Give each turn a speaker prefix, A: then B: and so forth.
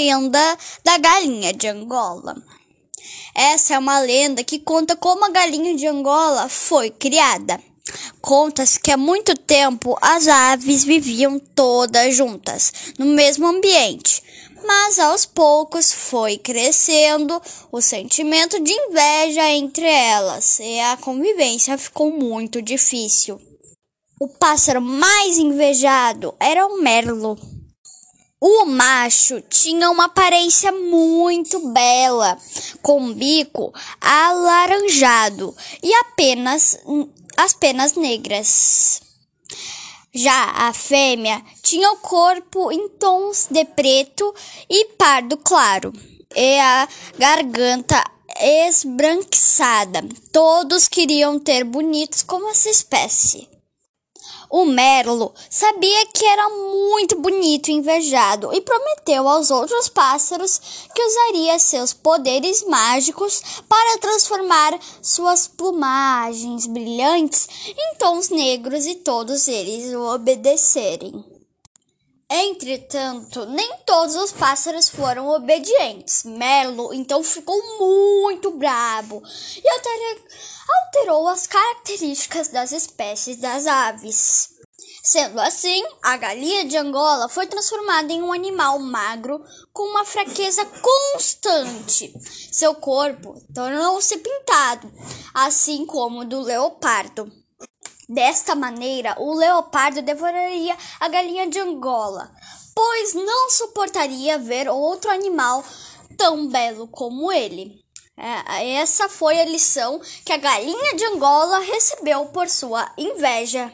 A: lenda da galinha de Angola. Essa é uma lenda que conta como a galinha de Angola foi criada. Conta-se que há muito tempo as aves viviam todas juntas, no mesmo ambiente, mas aos poucos foi crescendo o sentimento de inveja entre elas e a convivência ficou muito difícil. O pássaro mais invejado era o merlo. O macho tinha uma aparência muito bela, com bico alaranjado e apenas as penas negras. Já a fêmea tinha o corpo em tons de preto e pardo claro, e a garganta esbranquiçada. Todos queriam ter bonitos como essa espécie. O Merlo sabia que era muito bonito e invejado e prometeu aos outros pássaros que usaria seus poderes mágicos para transformar suas plumagens brilhantes em tons negros e todos eles o obedecerem. Entretanto, nem todos os pássaros foram obedientes. Merlo então ficou muito bravo e alterou as características das espécies das aves. Sendo assim, a galinha de Angola foi transformada em um animal magro com uma fraqueza constante. Seu corpo tornou-se pintado, assim como o do leopardo. Desta maneira, o leopardo devoraria a galinha de Angola, pois não suportaria ver outro animal tão belo como ele. É, essa foi a lição que a galinha de Angola recebeu por sua inveja.